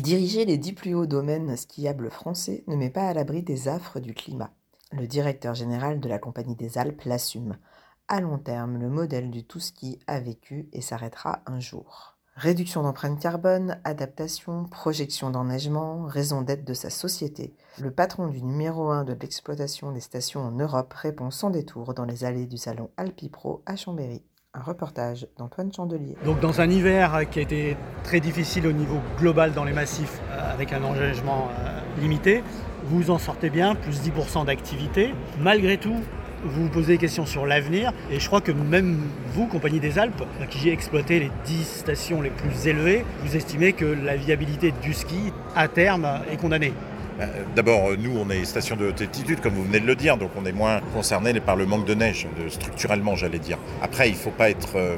Diriger les dix plus hauts domaines skiables français ne met pas à l'abri des affres du climat. Le directeur général de la Compagnie des Alpes l'assume. À long terme, le modèle du tout-ski a vécu et s'arrêtera un jour. Réduction d'empreinte carbone, adaptation, projection d'enneigement, raison d'être de sa société. Le patron du numéro 1 de l'exploitation des stations en Europe répond sans détour dans les allées du salon Alpipro à Chambéry. Un reportage d'Antoine Chandelier. Donc dans un hiver qui a été très difficile au niveau global dans les massifs, euh, avec un enneigement euh, limité, vous en sortez bien, plus 10% d'activité. Malgré tout, vous vous posez des questions sur l'avenir. Et je crois que même vous, Compagnie des Alpes, qui exploité les 10 stations les plus élevées, vous estimez que la viabilité du ski, à terme, est condamnée. Euh, D'abord, nous, on est station de haute altitude, comme vous venez de le dire, donc on est moins concerné par le manque de neige, structurellement, j'allais dire. Après, il ne faut euh,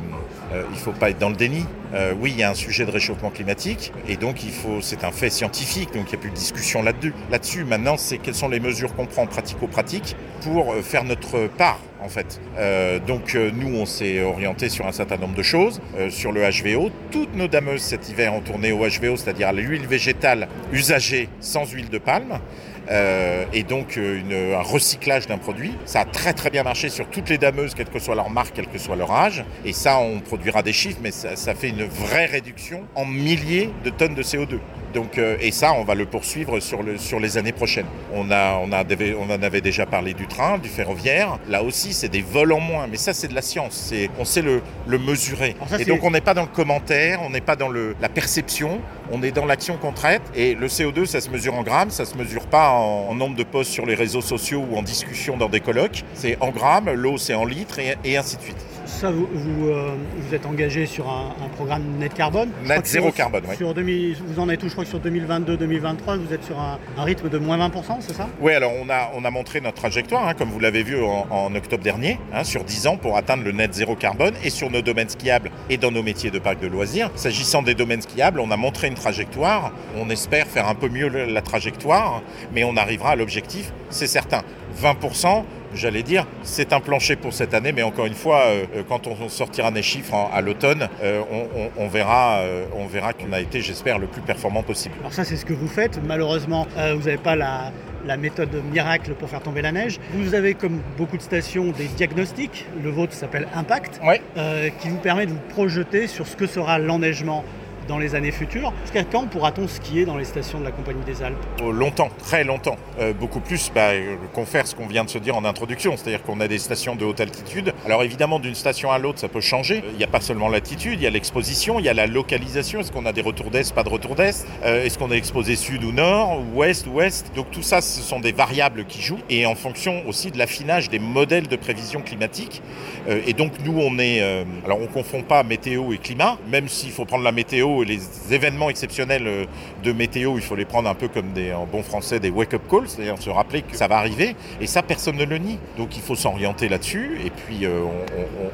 euh, faut pas être dans le déni. Euh, oui, il y a un sujet de réchauffement climatique, et donc il faut, c'est un fait scientifique, donc il n'y a plus de discussion là-dessus. Là-dessus, maintenant, c'est quelles sont les mesures qu'on prend pratico-pratiques pour euh, faire notre part en fait. Euh, donc nous, on s'est orienté sur un certain nombre de choses. Sur le HVO, toutes nos dameuses cet hiver ont tourné au HVO, c'est-à-dire à, l'huile végétale usagée sans huile de palme. Euh, et donc euh, une, un recyclage d'un produit. Ça a très très bien marché sur toutes les dameuses, quelle que soit leur marque, quel que soit leur âge. Et ça, on produira des chiffres, mais ça, ça fait une vraie réduction en milliers de tonnes de CO2. Donc, euh, et ça, on va le poursuivre sur, le, sur les années prochaines. On, a, on, a, on en avait déjà parlé du train, du ferroviaire. Là aussi, c'est des vols en moins. Mais ça, c'est de la science. On sait le, le mesurer. Ça, et donc, on n'est pas dans le commentaire, on n'est pas dans le, la perception, on est dans l'action qu'on traite. Et le CO2, ça se mesure en grammes, ça se mesure pas en, en nombre de posts sur les réseaux sociaux ou en discussion dans des colloques. C'est en grammes, l'eau, c'est en litres et, et ainsi de suite. Ça, vous, vous, euh, vous êtes engagé sur un, un programme net carbone. Net zéro sur- carbone, oui. Sur 2000, vous en êtes où? Je crois que sur 2022-2023, vous êtes sur un, un rythme de moins 20%, c'est ça? Oui, alors on a, on a montré notre trajectoire, hein, comme vous l'avez vu en, en octobre dernier, hein, sur 10 ans pour atteindre le net zéro carbone et sur nos domaines skiables et dans nos métiers de parc de loisirs. S'agissant des domaines skiables, on a montré une trajectoire. On espère faire un peu mieux la trajectoire, mais on arrivera à l'objectif, c'est certain. 20%, j'allais dire, c'est un plancher pour cette année, mais encore une fois, euh, euh, quand on sortira des chiffres à l'automne, euh, on, on- on verra, on verra qu'on a été, j'espère, le plus performant possible. Alors ça, c'est ce que vous faites. Malheureusement, vous n'avez pas la, la méthode miracle pour faire tomber la neige. Vous avez, comme beaucoup de stations, des diagnostics. Le vôtre s'appelle Impact, Ouais. euh, qui vous permet de vous projeter sur ce que sera l'enneigement dans les années futures. Jusqu'à quand pourra-t-on skier dans les stations de la Compagnie des Alpes? Oh, Longtemps, très longtemps. Euh, beaucoup plus bah, qu'on fait ce qu'on vient de se dire en introduction, c'est-à-dire qu'on a des stations de haute altitude. Alors évidemment, d'une station à l'autre, ça peut changer. Il n'y a pas seulement l'altitude, il y a l'exposition, il y a la localisation. Est-ce qu'on a des retours d'est, pas de retour d'est? Euh, Est-ce qu'on est exposé sud ou nord, ou ouest ou ouest? Donc tout ça, ce sont des variables qui jouent, et en fonction aussi de l'affinage des modèles de prévision climatique. Euh, et donc nous, on est... alors on confond pas météo et climat, même s'il faut prendre la météo et les événements exceptionnels euh, de météo, il faut les prendre un peu comme des, en bon français, des wake-up calls, c'est-à-dire se rappeler que ça va arriver. Et ça, personne ne le nie. Donc il faut s'orienter là-dessus et puis euh,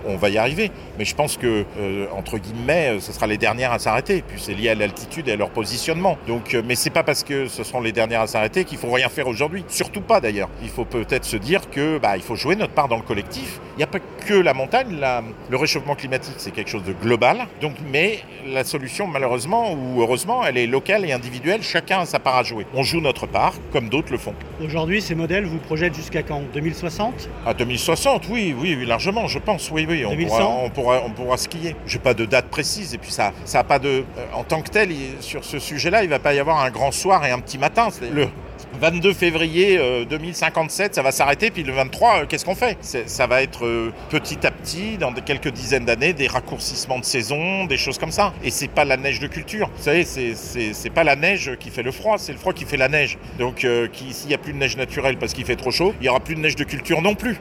on, va y arriver. Mais je pense que, euh, entre guillemets, ce sera les dernières à s'arrêter. Puis c'est lié à l'altitude et à leur positionnement. Donc, euh, mais c'est pas parce que ce seront les dernières à s'arrêter qu'il faut rien faire aujourd'hui. Surtout pas d'ailleurs. Il faut peut-être se dire que bah, il faut jouer notre part dans le collectif. Il n'y a pas que la montagne. le réchauffement climatique, c'est quelque chose de global. Donc, mais la solution, malheureusement ou heureusement, elle est locale et individuelle. Chacun a sa part à jouer. On joue notre part, comme d'autres le font. Aujourd'hui, ces modèles vous projettent jusqu'à quand? 2060 À 2060, oui, oui, oui, largement, je pense, oui, oui, on 2100? pourra, on pourra, on pourra skier. J'ai pas de date précise, et puis ça, ça a pas de, euh, en tant que tel, il- sur ce sujet-là, il va pas y avoir un grand soir et un petit matin. Le, 22 février 2057, ça va s'arrêter, puis le 23, qu'est-ce qu'on fait? Ça va être petit à petit, dans quelques dizaines d'années, des raccourcissements de saison, des choses comme ça. Et c'est pas la neige de culture. Vous savez, c'est pas la neige qui fait le froid, c'est le froid qui fait la neige. Donc, s'il n'y a plus de neige naturelle parce qu'il fait trop chaud, il y aura plus de neige de culture non plus.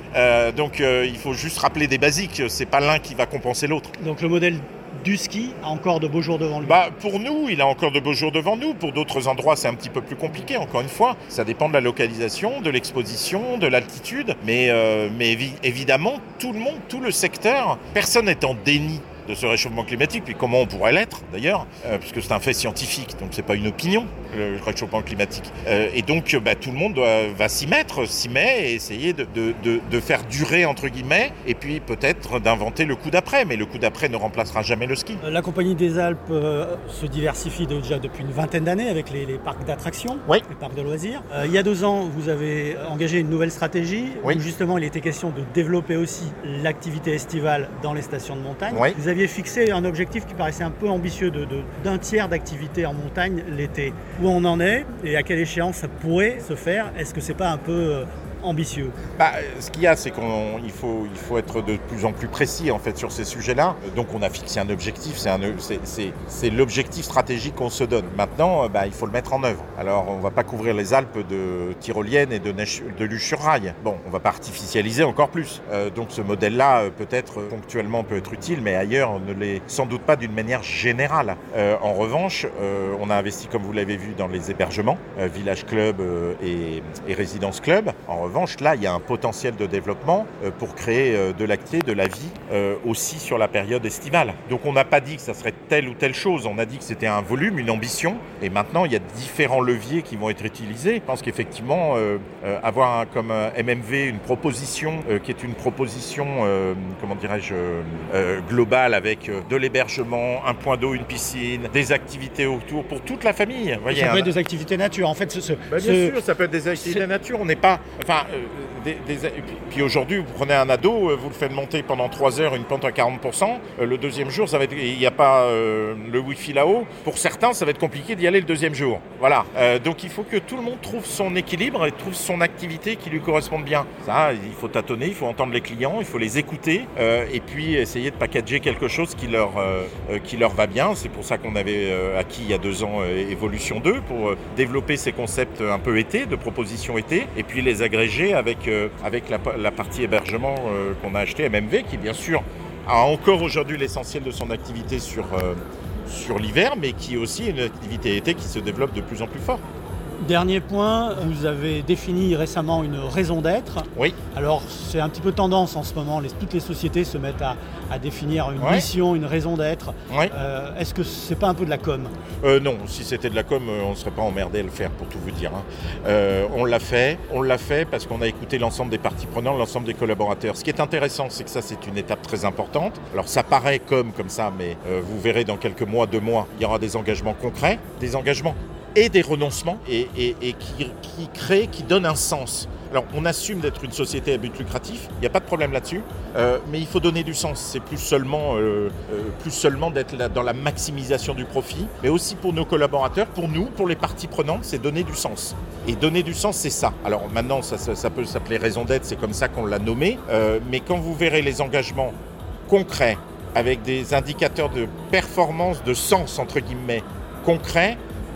donc, il faut juste rappeler des basiques. C'est pas l'un qui va compenser l'autre. Donc, le modèle du ski a encore de beaux jours devant lui bah, Pour nous, il a encore de beaux jours devant nous. Pour d'autres endroits, c'est un petit peu plus compliqué, encore une fois. Ça dépend de la localisation, de l'exposition, de l'altitude. Mais, euh, mais évidemment, tout le monde, tout le secteur, personne n'est en déni de ce réchauffement climatique, puis comment on pourrait l'être d'ailleurs, euh, puisque c'est un fait scientifique, donc c'est pas une opinion, le réchauffement climatique. Euh, et donc bah, tout le monde doit, va s'y mettre, s'y met et essayer de, de, de, faire durer entre guillemets, et puis peut-être d'inventer le coup d'après, mais le coup d'après ne remplacera jamais le ski. La Compagnie des Alpes euh, se diversifie déjà depuis une vingtaine d'années avec les, parcs d'attractions, oui. les parcs de loisirs. il y a deux ans, vous avez engagé une nouvelle stratégie oui. où justement il était question de développer aussi l'activité estivale dans les stations de montagne. Oui. Vous fixé un objectif qui paraissait un peu ambitieux d'un tiers d'activité en montagne l'été. Où on en est et à quelle échéance ça pourrait se faire? Est-ce que c'est pas un peu euh, ambitieux bah, Ce qu'il y a, c'est qu'il faut, être de plus en plus précis en fait sur ces sujets-là. Donc on a fixé un objectif, c'est l'objectif stratégique qu'on se donne. Maintenant, euh, bah, il faut le mettre en œuvre. Alors on ne va pas couvrir les Alpes de tyrolienne et de, de luche sur rail. Bon, on ne va pas artificialiser encore plus. Euh, donc ce modèle-là, euh, peut-être ponctuellement peut être utile, mais ailleurs, on ne l'est sans doute pas d'une manière générale. en revanche, on a investi, comme vous l'avez vu, dans les hébergements, village club et, et résidence club. Revanche, là, il y a un potentiel de développement euh, pour créer euh, de l'activité, de la vie euh, aussi sur la période estivale. Donc on n'a pas dit que ça serait telle ou telle chose, on a dit que c'était un volume, une ambition, et maintenant il y a différents leviers qui vont être utilisés. Je pense qu'effectivement, avoir comme MMV une proposition qui est une proposition, comment dirais-je, globale avec de l'hébergement, un point d'eau, une piscine, des activités autour pour toute la famille. Voyez, ça peut être des activités nature. En fait, ce, bah, bien sûr, ça peut être des activités nature. On n'est pas, enfin, euh, puis aujourd'hui, vous prenez un ado, euh, vous le faites monter pendant 3 heures une pente à 40%. Euh, le deuxième jour, il n'y a pas le wifi là-haut. Pour certains, ça va être compliqué d'y aller le deuxième jour. Voilà. donc il faut que tout le monde trouve son équilibre et trouve son activité qui lui corresponde bien. Ça, il faut tâtonner, il faut entendre les clients, il faut les écouter et puis essayer de packager quelque chose qui leur, qui leur va bien. C'est pour ça qu'on avait acquis il y a deux ans Evolution 2 pour développer ces concepts un peu été, de propositions été, et puis les agréger avec, euh, la, partie hébergement euh, qu'on a acheté, MMV, qui bien sûr a encore aujourd'hui l'essentiel de son activité sur, euh, sur l'hiver, mais qui est aussi une activité été qui se développe de plus en plus fort. Dernier point, vous avez défini récemment une raison d'être. Oui. Alors c'est un petit peu tendance en ce moment, toutes les sociétés se mettent à, définir une mission, une raison d'être. Oui. Euh, est-ce que c'est pas un peu de la com? Euh, Non, si c'était de la com, euh, on ne serait pas emmerdé à le faire pour tout vous dire. Hein. on l'a fait, on l'a fait parce qu'on a écouté l'ensemble des parties prenantes, l'ensemble des collaborateurs. Ce qui est intéressant, c'est que ça c'est une étape très importante. Alors ça paraît comme comme ça, mais vous verrez dans quelques mois, deux mois, il y aura des engagements concrets, des engagements et des renoncements et, qui, qui crée, qui donne un sens. Alors, on assume d'être une société à but lucratif, il n'y a pas de problème là-dessus, euh, mais il faut donner du sens. C'est plus seulement, euh, euh, seulement d'être dans la maximisation du profit, mais aussi pour nos collaborateurs, pour nous, pour les parties prenantes, c'est donner du sens. Et donner du sens, c'est ça. Alors maintenant, ça, ça peut s'appeler raison d'être, c'est comme ça qu'on l'a nommé, mais quand vous verrez les engagements concrets, avec des indicateurs de performance, de sens, entre guillemets, concrets,